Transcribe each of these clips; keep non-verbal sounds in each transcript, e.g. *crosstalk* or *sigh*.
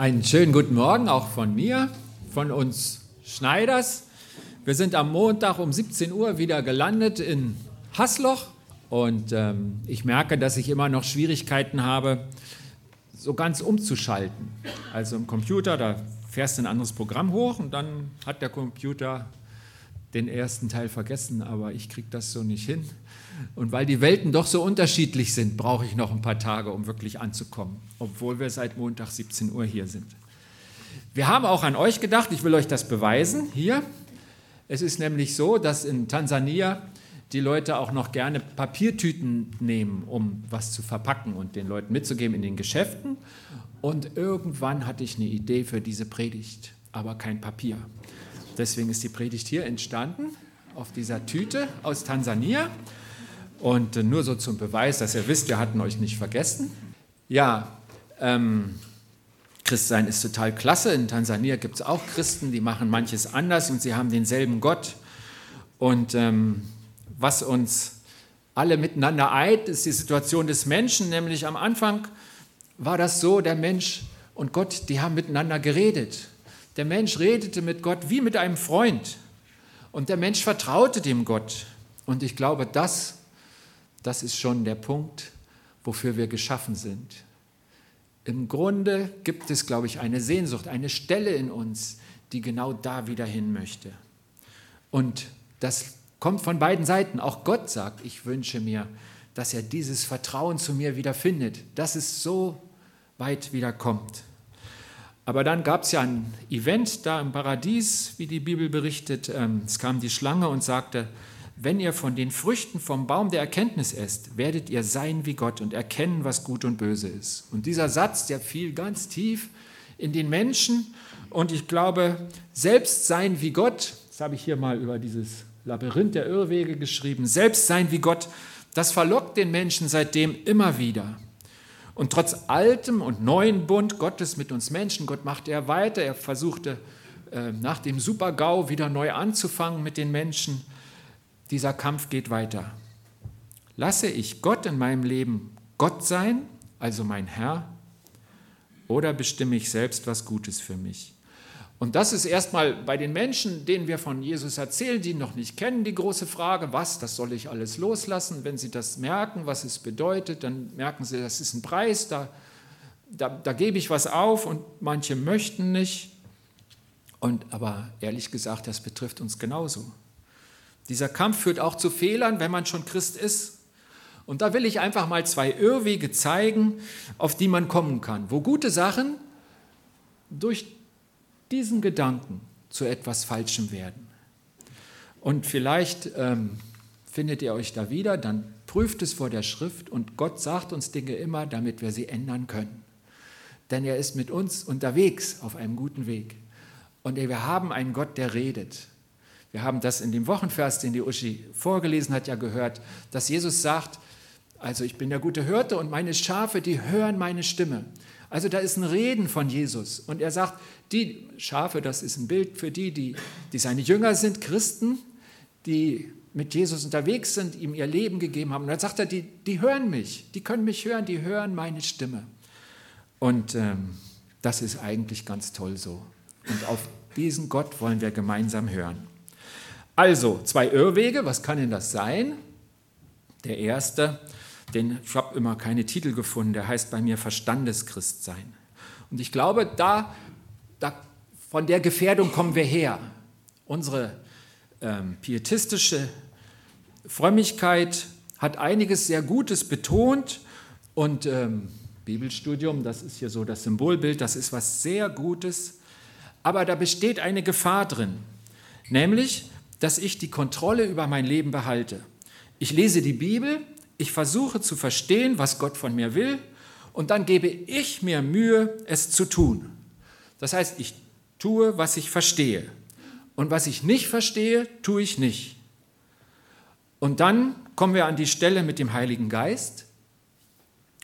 Einen schönen guten Morgen auch von mir, von uns Schneiders. Wir sind am Montag um 17 Uhr wieder gelandet in Hasloch und ähm, ich merke, dass ich immer noch Schwierigkeiten habe, so ganz umzuschalten. Also im Computer, da fährst du ein anderes Programm hoch und dann hat der Computer den ersten Teil vergessen, aber ich kriege das so nicht hin. Und weil die Welten doch so unterschiedlich sind, brauche ich noch ein paar Tage, um wirklich anzukommen, obwohl wir seit Montag 17 Uhr hier sind. Wir haben auch an euch gedacht, ich will euch das beweisen hier. Es ist nämlich so, dass in Tansania die Leute auch noch gerne Papiertüten nehmen, um was zu verpacken und den Leuten mitzugeben in den Geschäften. Und irgendwann hatte ich eine Idee für diese Predigt, aber kein Papier. Deswegen ist die Predigt hier entstanden auf dieser Tüte aus Tansania. Und äh, nur so zum Beweis, dass ihr wisst, wir hatten euch nicht vergessen. Ja, ähm, Christsein ist total klasse. In Tansania gibt es auch Christen, die machen manches anders und sie haben denselben Gott. Und ähm, was uns alle miteinander eint, ist die Situation des Menschen. Nämlich am Anfang war das so, der Mensch und Gott, die haben miteinander geredet. Der Mensch redete mit Gott wie mit einem Freund. Und der Mensch vertraute dem Gott. Und ich glaube, das das ist schon der Punkt, wofür wir geschaffen sind. Im Grunde gibt es, glaube ich, eine Sehnsucht, eine Stelle in uns, die genau da wieder hin möchte. Und das kommt von beiden Seiten. Auch Gott sagt, ich wünsche mir, dass er dieses Vertrauen zu mir wieder findet, dass es so weit wieder kommt. Aber dann gab es ja ein Event da im Paradies, wie die Bibel berichtet. Ähm, es kam die Schlange und sagte, wenn ihr von den Früchten vom Baum der Erkenntnis esst, werdet ihr sein wie Gott und erkennen, was gut und böse ist. Und dieser Satz, der fiel ganz tief in den Menschen. Und ich glaube, selbst sein wie Gott, das habe ich hier mal über dieses Labyrinth der Irrwege geschrieben, selbst sein wie Gott, das verlockt den Menschen seitdem immer wieder. Und trotz altem und neuen Bund Gottes mit uns Menschen, Gott machte er weiter, er versuchte äh, nach dem Supergau wieder neu anzufangen mit den Menschen dieser Kampf geht weiter. Lasse ich Gott in meinem Leben Gott sein, also mein Herr, oder bestimme ich selbst was Gutes für mich? Und das ist erstmal bei den Menschen, denen wir von Jesus erzählen, die ihn noch nicht kennen, die große Frage, was, das soll ich alles loslassen? Wenn sie das merken, was es bedeutet, dann merken sie, das ist ein Preis, da, da, da gebe ich was auf und manche möchten nicht. Und aber ehrlich gesagt, das betrifft uns genauso. Dieser Kampf führt auch zu Fehlern, wenn man schon Christ ist. Und da will ich einfach mal zwei Irrwege zeigen, auf die man kommen kann, wo gute Sachen durch diesen Gedanken zu etwas Falschem werden. Und vielleicht ähm, findet ihr euch da wieder, dann prüft es vor der Schrift und Gott sagt uns Dinge immer, damit wir sie ändern können. Denn er ist mit uns unterwegs auf einem guten Weg. Und wir haben einen Gott, der redet. Wir haben das in dem Wochenvers, den die Uschi vorgelesen hat, ja gehört, dass Jesus sagt, also ich bin der gute Hirte und meine Schafe, die hören meine Stimme. Also da ist ein Reden von Jesus. Und er sagt, die Schafe, das ist ein Bild für die, die, die seine Jünger sind, Christen, die mit Jesus unterwegs sind, ihm ihr Leben gegeben haben. Und dann sagt er, die, die hören mich, die können mich hören, die hören meine Stimme. Und ähm, das ist eigentlich ganz toll so. Und auf diesen Gott wollen wir gemeinsam hören. Also, zwei Irrwege, was kann denn das sein? Der erste, den, ich habe immer keine Titel gefunden, der heißt bei mir Verstandeschristsein. Und ich glaube, da, da, von der Gefährdung kommen wir her. Unsere ähm, pietistische Frömmigkeit hat einiges sehr Gutes betont und ähm, Bibelstudium, das ist hier so das Symbolbild, das ist was sehr Gutes, aber da besteht eine Gefahr drin, nämlich, dass ich die Kontrolle über mein Leben behalte. Ich lese die Bibel, ich versuche zu verstehen, was Gott von mir will, und dann gebe ich mir Mühe, es zu tun. Das heißt, ich tue, was ich verstehe. Und was ich nicht verstehe, tue ich nicht. Und dann kommen wir an die Stelle mit dem Heiligen Geist.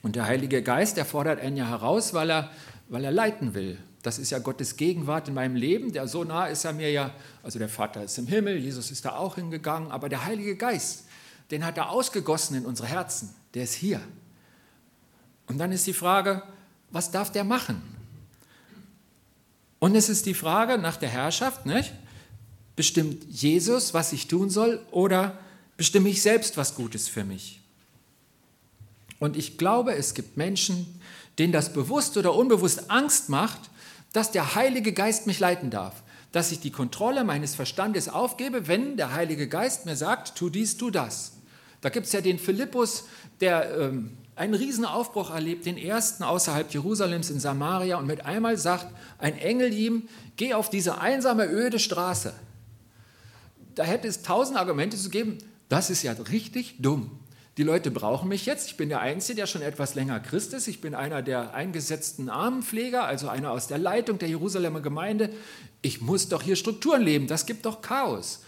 Und der Heilige Geist, der fordert einen ja heraus, weil er, weil er leiten will. Das ist ja Gottes Gegenwart in meinem Leben. Der so nah ist er mir ja. Also der Vater ist im Himmel, Jesus ist da auch hingegangen, aber der Heilige Geist, den hat er ausgegossen in unsere Herzen. Der ist hier. Und dann ist die Frage, was darf der machen? Und es ist die Frage nach der Herrschaft, nicht? Bestimmt Jesus, was ich tun soll, oder bestimme ich selbst was Gutes für mich? Und ich glaube, es gibt Menschen, denen das bewusst oder unbewusst Angst macht, dass der Heilige Geist mich leiten darf, dass ich die Kontrolle meines Verstandes aufgebe, wenn der Heilige Geist mir sagt, tu dies, tu das. Da gibt es ja den Philippus, der ähm, einen riesen Aufbruch erlebt, den ersten außerhalb Jerusalems in Samaria und mit einmal sagt ein Engel ihm, geh auf diese einsame, öde Straße. Da hätte es tausend Argumente zu geben, das ist ja richtig dumm. Die Leute brauchen mich jetzt. Ich bin der Einzige, der schon etwas länger Christ ist. Ich bin einer der eingesetzten Armenpfleger, also einer aus der Leitung der Jerusalemer Gemeinde. Ich muss doch hier Strukturen leben. Das gibt doch Chaos.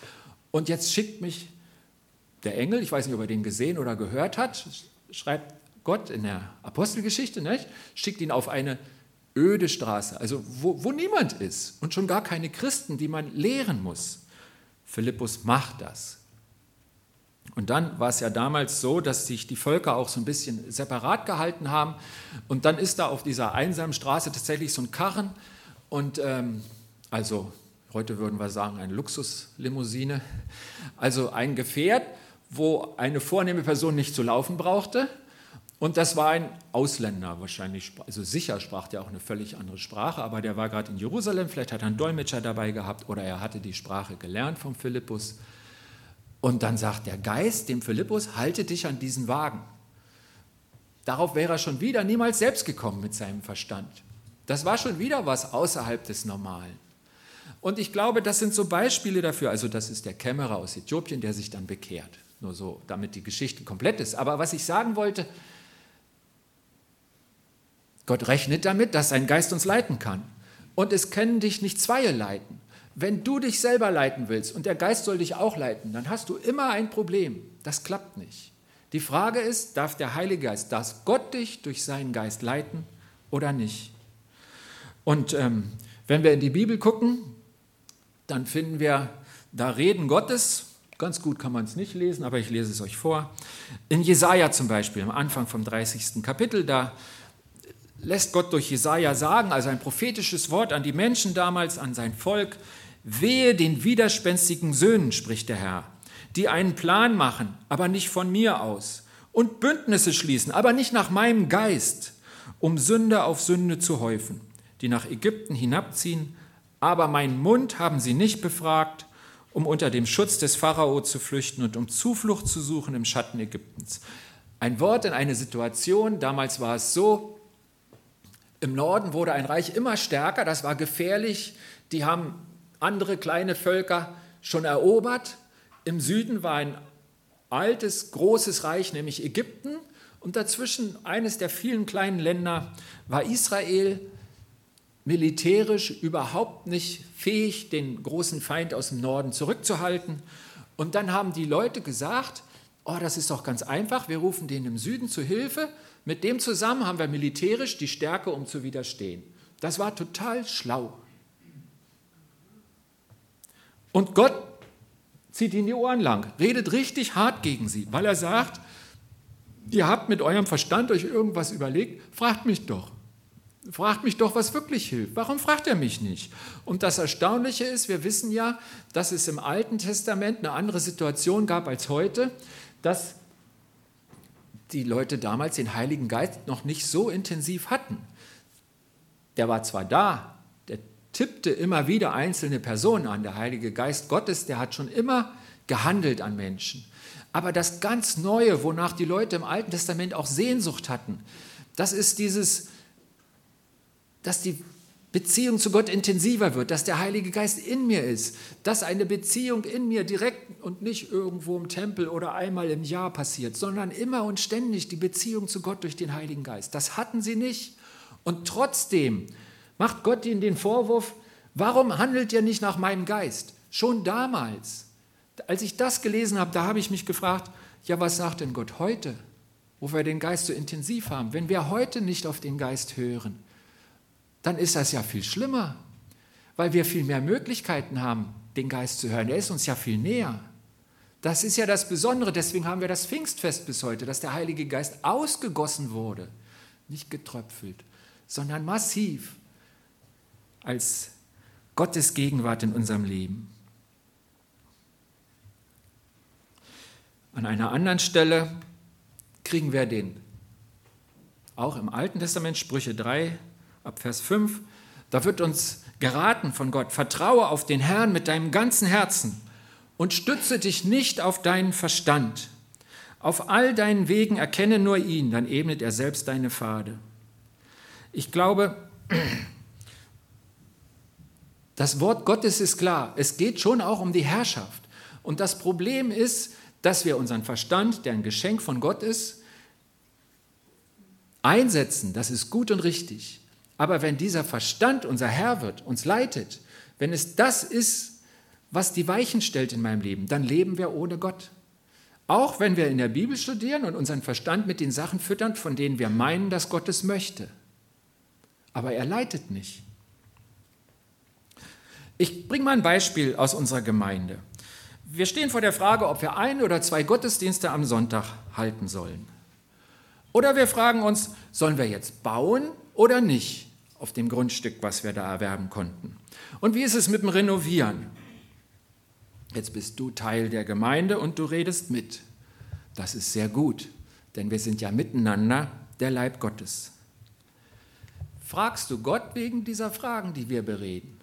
Und jetzt schickt mich der Engel, ich weiß nicht, ob er den gesehen oder gehört hat, schreibt Gott in der Apostelgeschichte, nicht? schickt ihn auf eine öde Straße, also wo, wo niemand ist und schon gar keine Christen, die man lehren muss. Philippus macht das. Und dann war es ja damals so, dass sich die Völker auch so ein bisschen separat gehalten haben. Und dann ist da auf dieser einsamen Straße tatsächlich so ein Karren und ähm, also heute würden wir sagen eine Luxuslimousine, also ein Gefährt, wo eine vornehme Person nicht zu laufen brauchte. Und das war ein Ausländer wahrscheinlich, also sicher sprach der auch eine völlig andere Sprache, aber der war gerade in Jerusalem, vielleicht hat er einen Dolmetscher dabei gehabt oder er hatte die Sprache gelernt vom Philippus. Und dann sagt der Geist dem Philippus, halte dich an diesen Wagen. Darauf wäre er schon wieder niemals selbst gekommen mit seinem Verstand. Das war schon wieder was außerhalb des Normalen. Und ich glaube, das sind so Beispiele dafür. Also das ist der Kämmerer aus Äthiopien, der sich dann bekehrt. Nur so, damit die Geschichte komplett ist. Aber was ich sagen wollte, Gott rechnet damit, dass sein Geist uns leiten kann. Und es können dich nicht Zweie leiten. Wenn du dich selber leiten willst und der Geist soll dich auch leiten, dann hast du immer ein Problem. Das klappt nicht. Die Frage ist, darf der Heilige Geist, darf Gott dich durch seinen Geist leiten oder nicht? Und ähm, wenn wir in die Bibel gucken, dann finden wir da Reden Gottes. Ganz gut kann man es nicht lesen, aber ich lese es euch vor. In Jesaja zum Beispiel, am Anfang vom 30. Kapitel, da lässt Gott durch Jesaja sagen, also ein prophetisches Wort an die Menschen damals, an sein Volk: Wehe den widerspenstigen Söhnen, spricht der Herr, die einen Plan machen, aber nicht von mir aus, und Bündnisse schließen, aber nicht nach meinem Geist, um Sünde auf Sünde zu häufen, die nach Ägypten hinabziehen, aber meinen Mund haben sie nicht befragt, um unter dem Schutz des Pharao zu flüchten und um Zuflucht zu suchen im Schatten Ägyptens. Ein Wort in eine Situation, damals war es so, im Norden wurde ein Reich immer stärker, das war gefährlich, die haben andere kleine Völker schon erobert. Im Süden war ein altes, großes Reich, nämlich Ägypten. Und dazwischen eines der vielen kleinen Länder war Israel militärisch überhaupt nicht fähig, den großen Feind aus dem Norden zurückzuhalten. Und dann haben die Leute gesagt, oh, das ist doch ganz einfach, wir rufen den im Süden zu Hilfe. Mit dem zusammen haben wir militärisch die Stärke, um zu widerstehen. Das war total schlau. Und Gott zieht ihnen die Ohren lang, redet richtig hart gegen sie, weil er sagt, ihr habt mit eurem Verstand euch irgendwas überlegt, fragt mich doch. Fragt mich doch, was wirklich hilft. Warum fragt er mich nicht? Und das Erstaunliche ist, wir wissen ja, dass es im Alten Testament eine andere Situation gab als heute, dass die Leute damals den Heiligen Geist noch nicht so intensiv hatten. Der war zwar da, tippte immer wieder einzelne Personen an. Der Heilige Geist Gottes, der hat schon immer gehandelt an Menschen. Aber das ganz Neue, wonach die Leute im Alten Testament auch Sehnsucht hatten, das ist dieses, dass die Beziehung zu Gott intensiver wird, dass der Heilige Geist in mir ist, dass eine Beziehung in mir direkt und nicht irgendwo im Tempel oder einmal im Jahr passiert, sondern immer und ständig die Beziehung zu Gott durch den Heiligen Geist. Das hatten sie nicht. Und trotzdem macht Gott ihnen den Vorwurf, warum handelt ihr nicht nach meinem Geist? Schon damals, als ich das gelesen habe, da habe ich mich gefragt, ja, was sagt denn Gott heute, wo wir den Geist so intensiv haben? Wenn wir heute nicht auf den Geist hören, dann ist das ja viel schlimmer, weil wir viel mehr Möglichkeiten haben, den Geist zu hören. Er ist uns ja viel näher. Das ist ja das Besondere, deswegen haben wir das Pfingstfest bis heute, dass der Heilige Geist ausgegossen wurde, nicht getröpfelt, sondern massiv als Gottes Gegenwart in unserem Leben. An einer anderen Stelle kriegen wir den, auch im Alten Testament, Sprüche 3, ab Vers 5, da wird uns geraten von Gott, vertraue auf den Herrn mit deinem ganzen Herzen und stütze dich nicht auf deinen Verstand. Auf all deinen Wegen erkenne nur ihn, dann ebnet er selbst deine Pfade. Ich glaube, das Wort Gottes ist klar. Es geht schon auch um die Herrschaft. Und das Problem ist, dass wir unseren Verstand, der ein Geschenk von Gott ist, einsetzen. Das ist gut und richtig. Aber wenn dieser Verstand unser Herr wird, uns leitet, wenn es das ist, was die Weichen stellt in meinem Leben, dann leben wir ohne Gott. Auch wenn wir in der Bibel studieren und unseren Verstand mit den Sachen füttern, von denen wir meinen, dass Gott es möchte. Aber er leitet nicht. Ich bringe mal ein Beispiel aus unserer Gemeinde. Wir stehen vor der Frage, ob wir ein oder zwei Gottesdienste am Sonntag halten sollen. Oder wir fragen uns, sollen wir jetzt bauen oder nicht auf dem Grundstück, was wir da erwerben konnten? Und wie ist es mit dem Renovieren? Jetzt bist du Teil der Gemeinde und du redest mit. Das ist sehr gut, denn wir sind ja miteinander der Leib Gottes. Fragst du Gott wegen dieser Fragen, die wir bereden?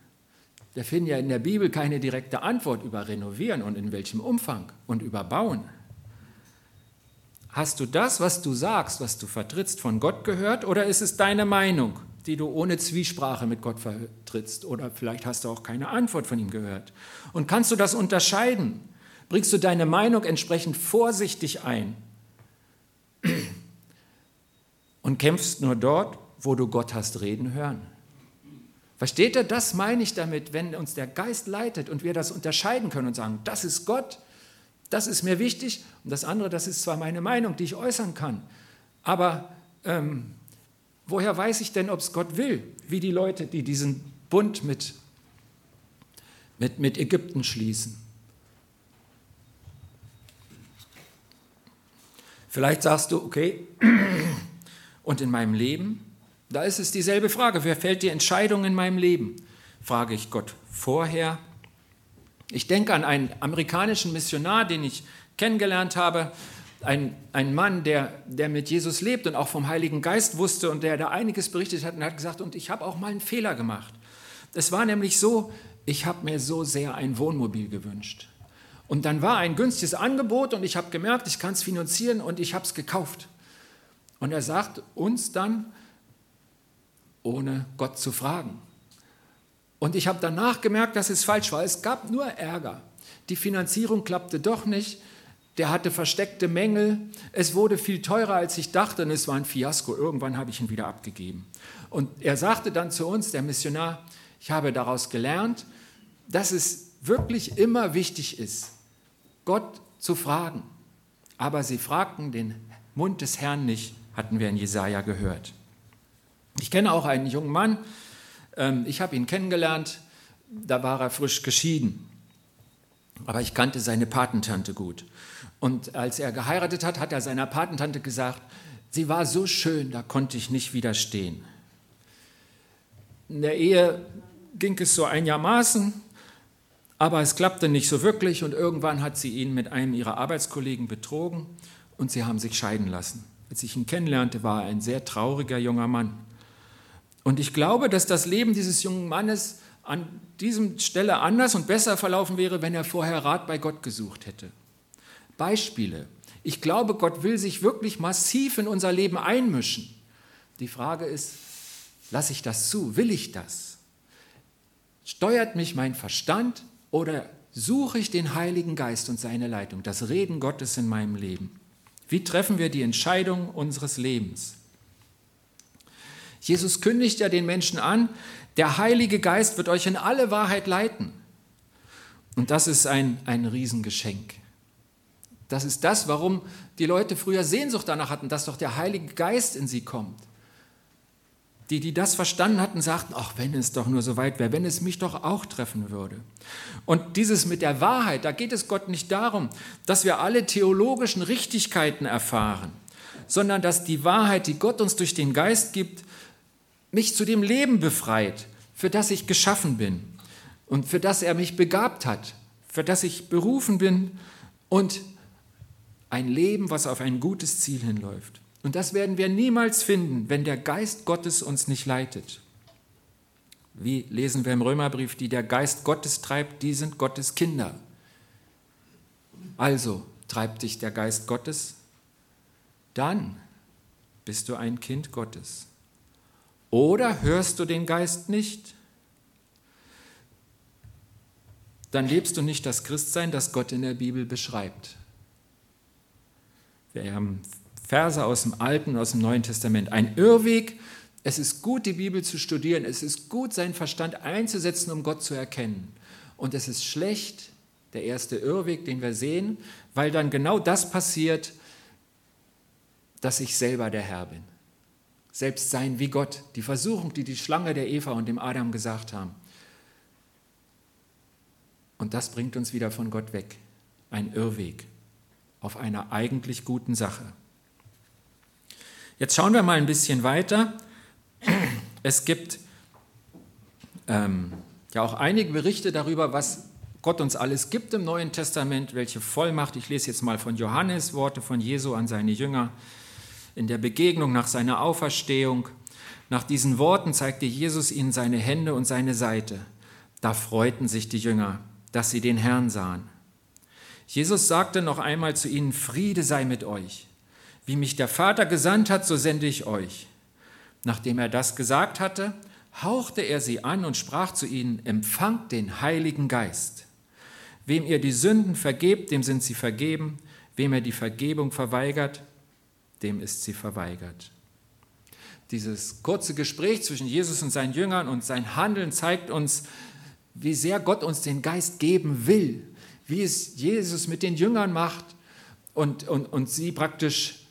Wir finden ja in der Bibel keine direkte Antwort über Renovieren und in welchem Umfang und über Bauen. Hast du das, was du sagst, was du vertrittst, von Gott gehört oder ist es deine Meinung, die du ohne Zwiesprache mit Gott vertrittst? Oder vielleicht hast du auch keine Antwort von ihm gehört. Und kannst du das unterscheiden? Bringst du deine Meinung entsprechend vorsichtig ein und kämpfst nur dort, wo du Gott hast reden hören? Versteht ihr, das meine ich damit, wenn uns der Geist leitet und wir das unterscheiden können und sagen, das ist Gott, das ist mir wichtig und das andere, das ist zwar meine Meinung, die ich äußern kann, aber ähm, woher weiß ich denn, ob es Gott will, wie die Leute, die diesen Bund mit, mit, mit Ägypten schließen? Vielleicht sagst du, okay, *clears throat* und in meinem Leben, da ist es dieselbe Frage. Wer fällt die Entscheidung in meinem Leben? Frage ich Gott vorher. Ich denke an einen amerikanischen Missionar, den ich kennengelernt habe. Ein, ein Mann, der, der mit Jesus lebt und auch vom Heiligen Geist wusste und der da einiges berichtet hat und hat gesagt, und ich habe auch mal einen Fehler gemacht. Es war nämlich so, ich habe mir so sehr ein Wohnmobil gewünscht. Und dann war ein günstiges Angebot und ich habe gemerkt, ich kann es finanzieren und ich habe es gekauft. Und er sagt uns dann, ohne Gott zu fragen. Und ich habe danach gemerkt, dass es falsch war. Es gab nur Ärger. Die Finanzierung klappte doch nicht. Der hatte versteckte Mängel. Es wurde viel teurer, als ich dachte, und es war ein Fiasko. Irgendwann habe ich ihn wieder abgegeben. Und er sagte dann zu uns, der Missionar, ich habe daraus gelernt, dass es wirklich immer wichtig ist, Gott zu fragen. Aber sie fragten den Mund des Herrn nicht, hatten wir in Jesaja gehört. Ich kenne auch einen jungen Mann, ähm, ich habe ihn kennengelernt, da war er frisch geschieden. Aber ich kannte seine Patentante gut. Und als er geheiratet hat, hat er seiner Patentante gesagt, sie war so schön, da konnte ich nicht widerstehen. In der Ehe ging es so einigermaßen, aber es klappte nicht so wirklich und irgendwann hat sie ihn mit einem ihrer Arbeitskollegen betrogen und sie haben sich scheiden lassen. Als ich ihn kennenlernte, war er ein sehr trauriger junger Mann. Und ich glaube, dass das Leben dieses jungen Mannes an diesem Stelle anders und besser verlaufen wäre, wenn er vorher Rat bei Gott gesucht hätte. Beispiele. Ich glaube, Gott will sich wirklich massiv in unser Leben einmischen. Die Frage ist, lasse ich das zu? Will ich das? Steuert mich mein Verstand oder suche ich den Heiligen Geist und seine Leitung, das Reden Gottes in meinem Leben? Wie treffen wir die Entscheidung unseres Lebens? Jesus kündigt ja den Menschen an, der Heilige Geist wird euch in alle Wahrheit leiten. Und das ist ein, ein Riesengeschenk. Das ist das, warum die Leute früher Sehnsucht danach hatten, dass doch der Heilige Geist in sie kommt. Die, die das verstanden hatten, sagten, ach, wenn es doch nur so weit wäre, wenn es mich doch auch treffen würde. Und dieses mit der Wahrheit, da geht es Gott nicht darum, dass wir alle theologischen Richtigkeiten erfahren, sondern dass die Wahrheit, die Gott uns durch den Geist gibt, mich zu dem Leben befreit, für das ich geschaffen bin. und für das er mich begabt hat, für das ich berufen bin und ein Leben, was auf ein gutes Ziel hinläuft. Und das werden wir niemals finden, wenn der Geist Gottes uns nicht leitet. Wie lesen wir im Römerbrief, die der Geist Gottes treibt, die sind Gottes Kinder. Also treibt dich der Geist Gottes, dann bist du ein Kind Gottes. Oder hörst du den Geist nicht? Dann lebst du nicht das Christsein, das Gott in der Bibel beschreibt. Wir haben Verse aus dem Alten und aus dem Neuen Testament. Ein Irrweg. Es ist gut, die Bibel zu studieren. Es ist gut, seinen Verstand einzusetzen, um Gott zu erkennen. Und es ist schlecht, der erste Irrweg, den wir sehen, weil dann genau das passiert, dass ich selber der Herr bin. Selbst sein wie Gott. Die Versuchung, die die Schlange der Eva und dem Adam gesagt haben. Und das bringt uns wieder von Gott weg. Ein Irrweg auf einer eigentlich guten Sache. Jetzt schauen wir mal ein bisschen weiter. Es gibt ähm, ja auch einige Berichte darüber, was Gott uns alles gibt im Neuen Testament, welche Vollmacht. Ich lese jetzt mal von Johannes Worte von Jesu an seine Jünger in der Begegnung nach seiner Auferstehung. Nach diesen Worten zeigte Jesus ihnen seine Hände und seine Seite. Da freuten sich die Jünger, dass sie den Herrn sahen. Jesus sagte noch einmal zu ihnen, Friede sei mit euch. Wie mich der Vater gesandt hat, so sende ich euch. Nachdem er das gesagt hatte, hauchte er sie an und sprach zu ihnen, empfangt den Heiligen Geist. Wem ihr die Sünden vergebt, dem sind sie vergeben. Wem er die Vergebung verweigert, dem ist sie verweigert. Dieses kurze Gespräch zwischen Jesus und seinen Jüngern und sein Handeln zeigt uns, wie sehr Gott uns den Geist geben will, wie es Jesus mit den Jüngern macht und, und, und sie praktisch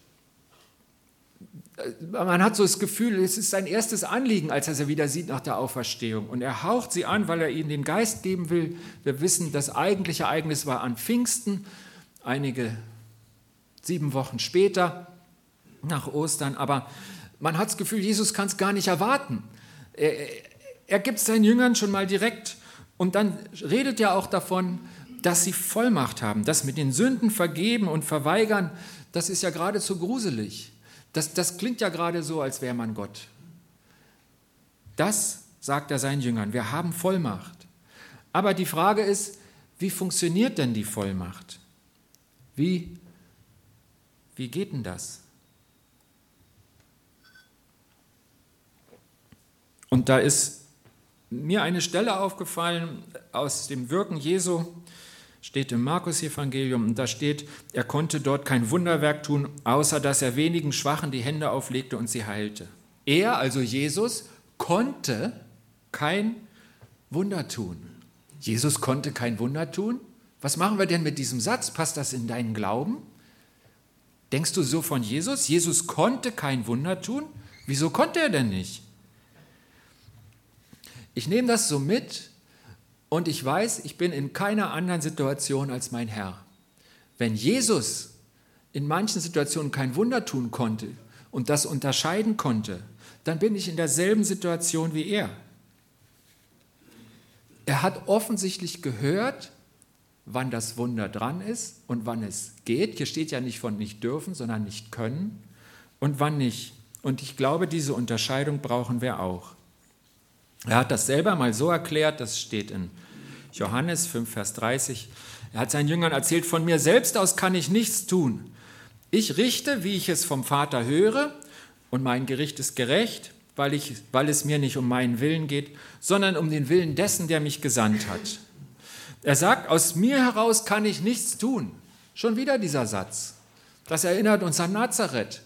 man hat so das Gefühl, es ist sein erstes Anliegen, als er sie wieder sieht nach der Auferstehung. Und er haucht sie an, weil er ihnen den Geist geben will. Wir wissen, das eigentliche Ereignis war an Pfingsten, einige sieben Wochen später, nach Ostern. Aber man hat das Gefühl, Jesus kann es gar nicht erwarten. Er, er gibt es seinen Jüngern schon mal direkt. Und dann redet er auch davon, dass sie Vollmacht haben. Das mit den Sünden vergeben und verweigern, das ist ja geradezu gruselig. Das, das klingt ja gerade so, als wäre man Gott. Das sagt er seinen Jüngern. Wir haben Vollmacht. Aber die Frage ist, wie funktioniert denn die Vollmacht? Wie, wie geht denn das? Und da ist mir eine Stelle aufgefallen aus dem Wirken Jesu, steht im Markus-Evangelium und da steht, er konnte dort kein Wunderwerk tun, außer dass er wenigen Schwachen die Hände auflegte und sie heilte. Er, also Jesus, konnte kein Wunder tun. Jesus konnte kein Wunder tun? Was machen wir denn mit diesem Satz? Passt das in deinen Glauben? Denkst du so von Jesus? Jesus konnte kein Wunder tun? Wieso konnte er denn nicht? Ich nehme das so mit, und ich weiß, ich bin in keiner anderen Situation als mein Herr. Wenn Jesus in manchen Situationen kein Wunder tun konnte und das unterscheiden konnte, dann bin ich in derselben Situation wie er. Er hat offensichtlich gehört, wann das Wunder dran ist und wann es geht. Hier steht ja nicht von nicht dürfen, sondern nicht können und wann nicht. Und ich glaube, diese Unterscheidung brauchen wir auch. Er hat das selber mal so erklärt, das steht in Johannes 5, Vers 30. Er hat seinen Jüngern erzählt, von mir selbst aus kann ich nichts tun. Ich richte, wie ich es vom Vater höre, und mein Gericht ist gerecht, weil, ich, weil es mir nicht um meinen Willen geht, sondern um den Willen dessen, der mich gesandt hat. Er sagt, aus mir heraus kann ich nichts tun. Schon wieder dieser Satz. Das erinnert uns an Nazareth.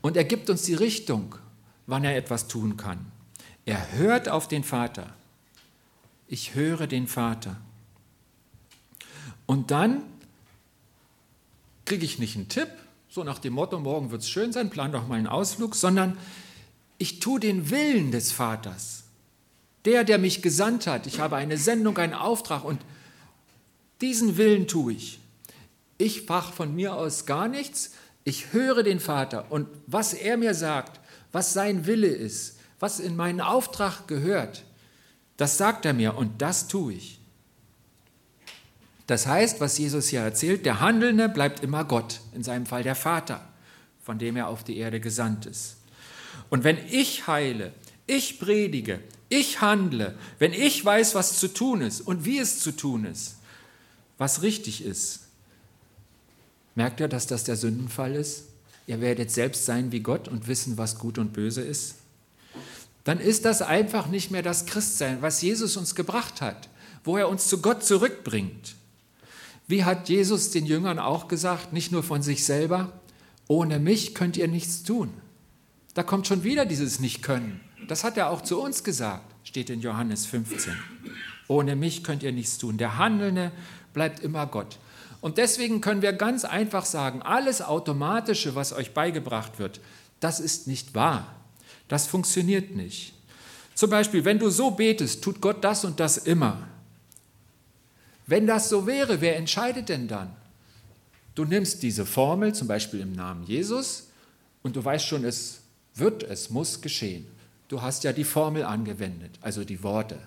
Und er gibt uns die Richtung, wann er etwas tun kann. Er hört auf den Vater. Ich höre den Vater. Und dann kriege ich nicht einen Tipp, so nach dem Motto, morgen wird es schön sein, plan doch mal einen Ausflug, sondern ich tue den Willen des Vaters. Der, der mich gesandt hat. Ich habe eine Sendung, einen Auftrag und diesen Willen tue ich. Ich mache von mir aus gar nichts. Ich höre den Vater und was er mir sagt, was sein Wille ist, was in meinen Auftrag gehört, das sagt er mir und das tue ich. Das heißt, was Jesus hier erzählt, der Handelnde bleibt immer Gott, in seinem Fall der Vater, von dem er auf die Erde gesandt ist. Und wenn ich heile, ich predige, ich handle, wenn ich weiß, was zu tun ist und wie es zu tun ist, was richtig ist, merkt ihr, dass das der Sündenfall ist? Ihr werdet selbst sein wie Gott und wissen, was gut und böse ist. Dann ist das einfach nicht mehr das Christsein, was Jesus uns gebracht hat, wo er uns zu Gott zurückbringt. Wie hat Jesus den Jüngern auch gesagt, nicht nur von sich selber, ohne mich könnt ihr nichts tun. Da kommt schon wieder dieses Nicht-Können. Das hat er auch zu uns gesagt, steht in Johannes 15. Ohne mich könnt ihr nichts tun. Der Handelnde bleibt immer Gott. Und deswegen können wir ganz einfach sagen, alles Automatische, was euch beigebracht wird, das ist nicht wahr. Das funktioniert nicht. Zum Beispiel, wenn du so betest, tut Gott das und das immer. Wenn das so wäre, wer entscheidet denn dann? Du nimmst diese Formel, zum Beispiel im Namen Jesus, und du weißt schon, es wird, es muss geschehen. Du hast ja die Formel angewendet, also die Worte.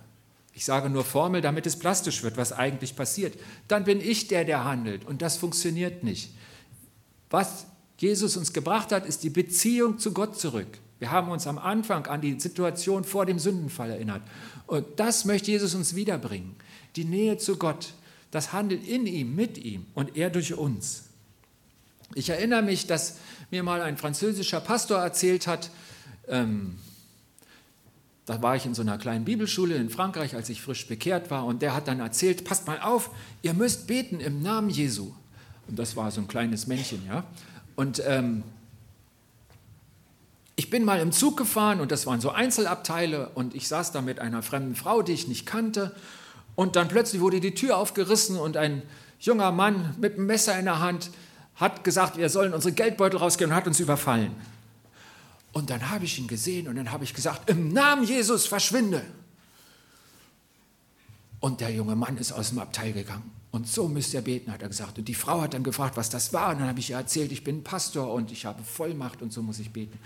Ich sage nur Formel, damit es plastisch wird, was eigentlich passiert. Dann bin ich der, der handelt und das funktioniert nicht. Was Jesus uns gebracht hat, ist die Beziehung zu Gott zurück. Wir haben uns am Anfang an die Situation vor dem Sündenfall erinnert. Und das möchte Jesus uns wiederbringen. Die Nähe zu Gott, das Handeln in ihm, mit ihm und er durch uns. Ich erinnere mich, dass mir mal ein französischer Pastor erzählt hat, ähm, da war ich in so einer kleinen Bibelschule in Frankreich, als ich frisch bekehrt war, und der hat dann erzählt, passt mal auf, ihr müsst beten im Namen Jesu. Und das war so ein kleines Männchen, ja. Und ähm, ich bin mal im Zug gefahren und das waren so Einzelabteile und ich saß da mit einer fremden Frau, die ich nicht kannte. Und dann plötzlich wurde die Tür aufgerissen und ein junger Mann mit einem Messer in der Hand hat gesagt, wir sollen unsere Geldbeutel rausgehen und hat uns überfallen. Und dann habe ich ihn gesehen und dann habe ich gesagt, im Namen Jesus verschwinde. Und der junge Mann ist aus dem Abteil gegangen. Und so müsst ihr beten, hat er gesagt. Und die Frau hat dann gefragt, was das war. Und dann habe ich ihr erzählt, ich bin Pastor und ich habe Vollmacht und so muss ich beten.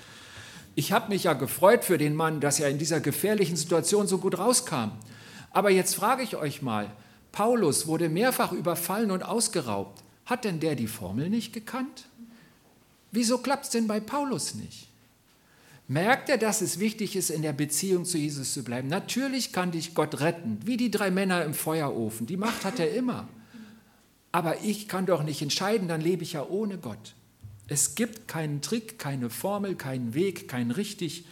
Ich habe mich ja gefreut für den Mann, dass er in dieser gefährlichen Situation so gut rauskam. Aber jetzt frage ich euch mal, Paulus wurde mehrfach überfallen und ausgeraubt. Hat denn der die Formel nicht gekannt? Wieso klappt es denn bei Paulus nicht? Merkt er, dass es wichtig ist, in der Beziehung zu Jesus zu bleiben? Natürlich kann dich Gott retten, wie die drei Männer im Feuerofen. Die Macht hat er immer. Aber ich kann doch nicht entscheiden, dann lebe ich ja ohne Gott. Es gibt keinen Trick, keine Formel, keinen Weg, kein richtig,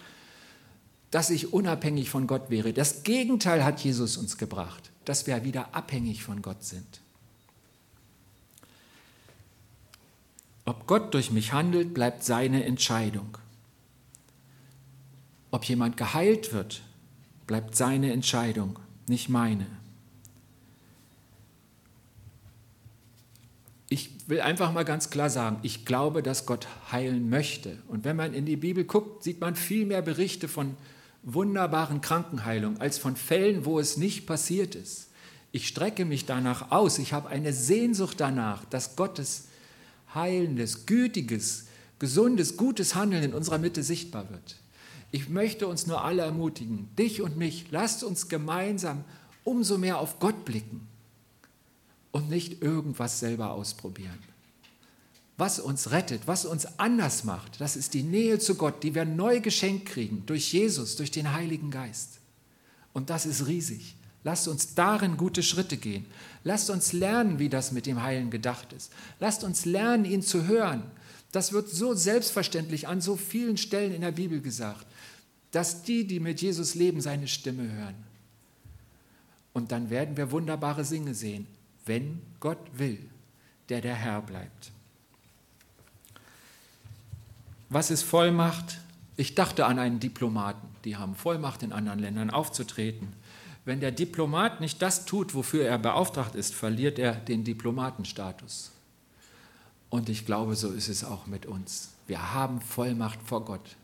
dass ich unabhängig von Gott wäre. Das Gegenteil hat Jesus uns gebracht, dass wir wieder abhängig von Gott sind. Ob Gott durch mich handelt, bleibt seine Entscheidung. Ob jemand geheilt wird, bleibt seine Entscheidung, nicht meine. Ich will einfach mal ganz klar sagen, ich glaube, dass Gott heilen möchte. Und wenn man in die Bibel guckt, sieht man viel mehr Berichte von wunderbaren Krankenheilungen als von Fällen, wo es nicht passiert ist. Ich strecke mich danach aus. Ich habe eine Sehnsucht danach, dass Gottes heilendes, gütiges, gesundes, gutes Handeln in unserer Mitte sichtbar wird. Ich möchte uns nur alle ermutigen, dich und mich, lasst uns gemeinsam umso mehr auf Gott blicken und nicht irgendwas selber ausprobieren. Was uns rettet, was uns anders macht, das ist die Nähe zu Gott, die wir neu geschenkt kriegen durch Jesus, durch den Heiligen Geist. Und das ist riesig. Lasst uns darin gute Schritte gehen. Lasst uns lernen, wie das mit dem Heilen gedacht ist. Lasst uns lernen, ihn zu hören. Das wird so selbstverständlich an so vielen Stellen in der Bibel gesagt dass die, die mit Jesus leben, seine Stimme hören. Und dann werden wir wunderbare Singe sehen, wenn Gott will, der der Herr bleibt. Was ist Vollmacht? Ich dachte an einen Diplomaten, die haben Vollmacht in anderen Ländern aufzutreten. Wenn der Diplomat nicht das tut, wofür er beauftragt ist, verliert er den Diplomatenstatus. Und ich glaube, so ist es auch mit uns. Wir haben Vollmacht vor Gott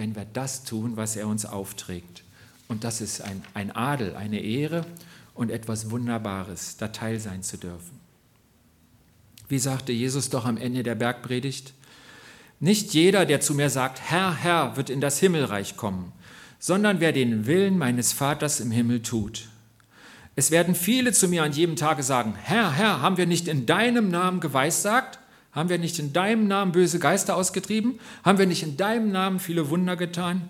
wenn wir das tun, was er uns aufträgt. Und das ist ein, ein Adel, eine Ehre und etwas Wunderbares, da teil sein zu dürfen. Wie sagte Jesus doch am Ende der Bergpredigt, Nicht jeder, der zu mir sagt, Herr, Herr, wird in das Himmelreich kommen, sondern wer den Willen meines Vaters im Himmel tut. Es werden viele zu mir an jedem Tage sagen, Herr, Herr, haben wir nicht in deinem Namen geweissagt? Haben wir nicht in deinem Namen böse Geister ausgetrieben? Haben wir nicht in deinem Namen viele Wunder getan?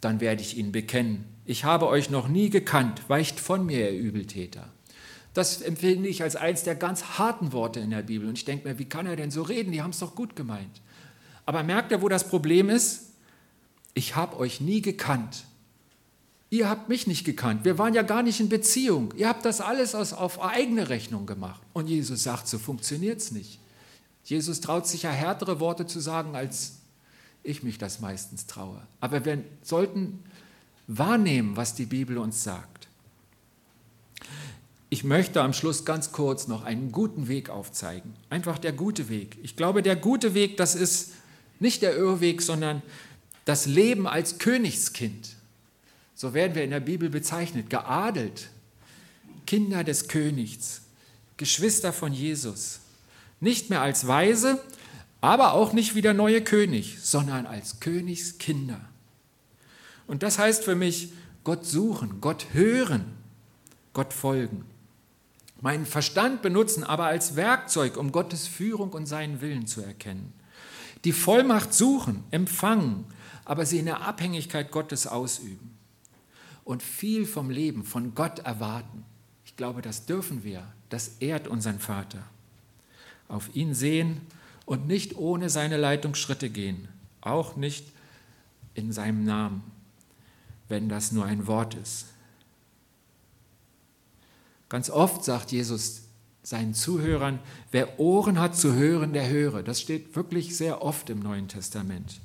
Dann werde ich ihnen bekennen, ich habe euch noch nie gekannt, weicht von mir, ihr Übeltäter. Das empfinde ich als eins der ganz harten Worte in der Bibel. Und ich denke mir, wie kann er denn so reden? Die haben es doch gut gemeint. Aber merkt ihr, wo das Problem ist? Ich habe euch nie gekannt. Ihr habt mich nicht gekannt. Wir waren ja gar nicht in Beziehung. Ihr habt das alles aus, auf eigene Rechnung gemacht. Und Jesus sagt, so funktioniert es nicht. Jesus traut sich ja härtere Worte zu sagen, als ich mich das meistens traue. Aber wir sollten wahrnehmen, was die Bibel uns sagt. Ich möchte am Schluss ganz kurz noch einen guten Weg aufzeigen. Einfach der gute Weg. Ich glaube, der gute Weg, das ist nicht der Irrweg, sondern das Leben als Königskind. So werden wir in der Bibel bezeichnet, geadelt, Kinder des Königs, Geschwister von Jesus. Nicht mehr als Weise, aber auch nicht wie der neue König, sondern als Königskinder. Und das heißt für mich, Gott suchen, Gott hören, Gott folgen. Meinen Verstand benutzen, aber als Werkzeug, um Gottes Führung und seinen Willen zu erkennen. Die Vollmacht suchen, empfangen, aber sie in der Abhängigkeit Gottes ausüben. Und viel vom Leben von Gott erwarten. Ich glaube, das dürfen wir. Das ehrt unseren Vater auf ihn sehen und nicht ohne seine Leitung Schritte gehen, auch nicht in seinem Namen, wenn das nur ein Wort ist. Ganz oft sagt Jesus seinen Zuhörern, wer Ohren hat zu hören, der höre. Das steht wirklich sehr oft im Neuen Testament.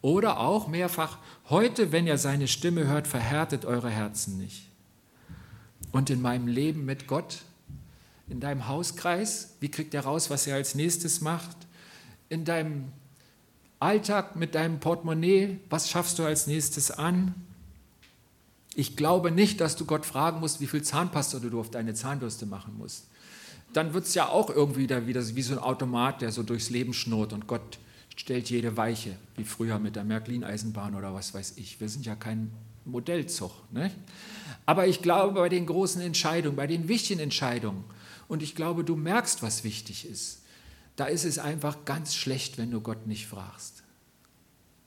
Oder auch mehrfach, heute, wenn ihr seine Stimme hört, verhärtet eure Herzen nicht. Und in meinem Leben mit Gott in deinem Hauskreis? Wie kriegt er raus, was er als nächstes macht? In deinem Alltag mit deinem Portemonnaie, was schaffst du als nächstes an? Ich glaube nicht, dass du Gott fragen musst, wie viel Zahnpasta du auf deine Zahnbürste machen musst. Dann wird es ja auch irgendwie da wieder wie so ein Automat, der so durchs Leben schnurrt und Gott stellt jede Weiche, wie früher mit der Märklin-Eisenbahn oder was weiß ich. Wir sind ja kein Modellzug. Ne? Aber ich glaube, bei den großen Entscheidungen, bei den wichtigen Entscheidungen, und ich glaube, du merkst, was wichtig ist. Da ist es einfach ganz schlecht, wenn du Gott nicht fragst.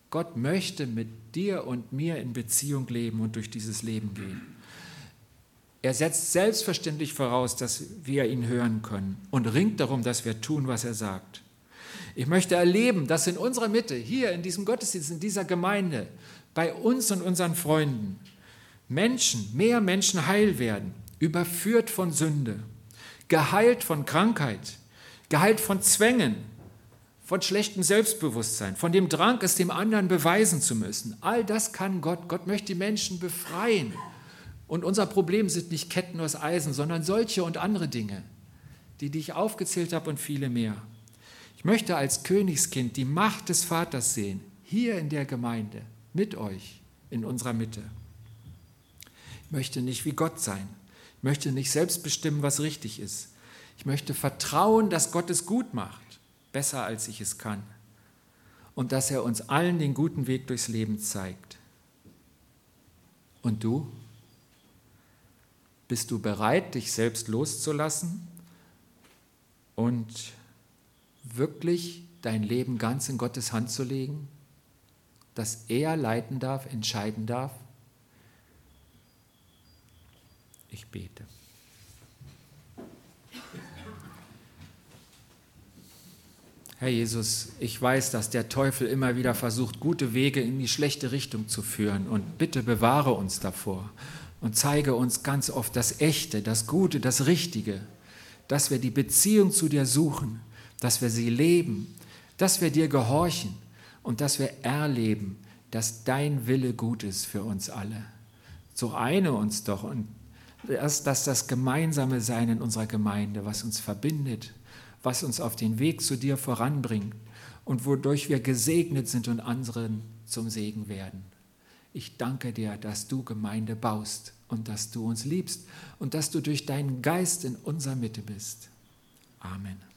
Gott möchte mit dir und mir in Beziehung leben und durch dieses Leben gehen. Er setzt selbstverständlich voraus, dass wir ihn hören können und ringt darum, dass wir tun, was er sagt. Ich möchte erleben, dass in unserer Mitte, hier in diesem Gottesdienst, in dieser Gemeinde, bei uns und unseren Freunden, Menschen, mehr Menschen heil werden, überführt von Sünde geheilt von Krankheit, geheilt von Zwängen, von schlechtem Selbstbewusstsein, von dem Drang, es dem anderen beweisen zu müssen. All das kann Gott. Gott möchte die Menschen befreien. Und unser Problem sind nicht Ketten aus Eisen, sondern solche und andere Dinge, die, die ich aufgezählt habe und viele mehr. Ich möchte als Königskind die Macht des Vaters sehen, hier in der Gemeinde, mit euch, in unserer Mitte. Ich möchte nicht wie Gott sein, ich möchte nicht selbst bestimmen, was richtig ist. Ich möchte vertrauen, dass Gott es gut macht, besser als ich es kann. Und dass er uns allen den guten Weg durchs Leben zeigt. Und du? Bist du bereit, dich selbst loszulassen und wirklich dein Leben ganz in Gottes Hand zu legen, dass er leiten darf, entscheiden darf? Ich bete. Herr Jesus, ich weiß, dass der Teufel immer wieder versucht, gute Wege in die schlechte Richtung zu führen. Und bitte bewahre uns davor und zeige uns ganz oft das Echte, das Gute, das Richtige, dass wir die Beziehung zu dir suchen, dass wir sie leben, dass wir dir gehorchen und dass wir erleben, dass dein Wille gut ist für uns alle. So eine uns doch und dass, das gemeinsame Sein in unserer Gemeinde, was uns verbindet, was uns auf den Weg zu dir voranbringt und wodurch wir gesegnet sind und anderen zum Segen werden. Ich danke dir, dass du Gemeinde baust und dass du uns liebst und dass du durch deinen Geist in unserer Mitte bist. Amen.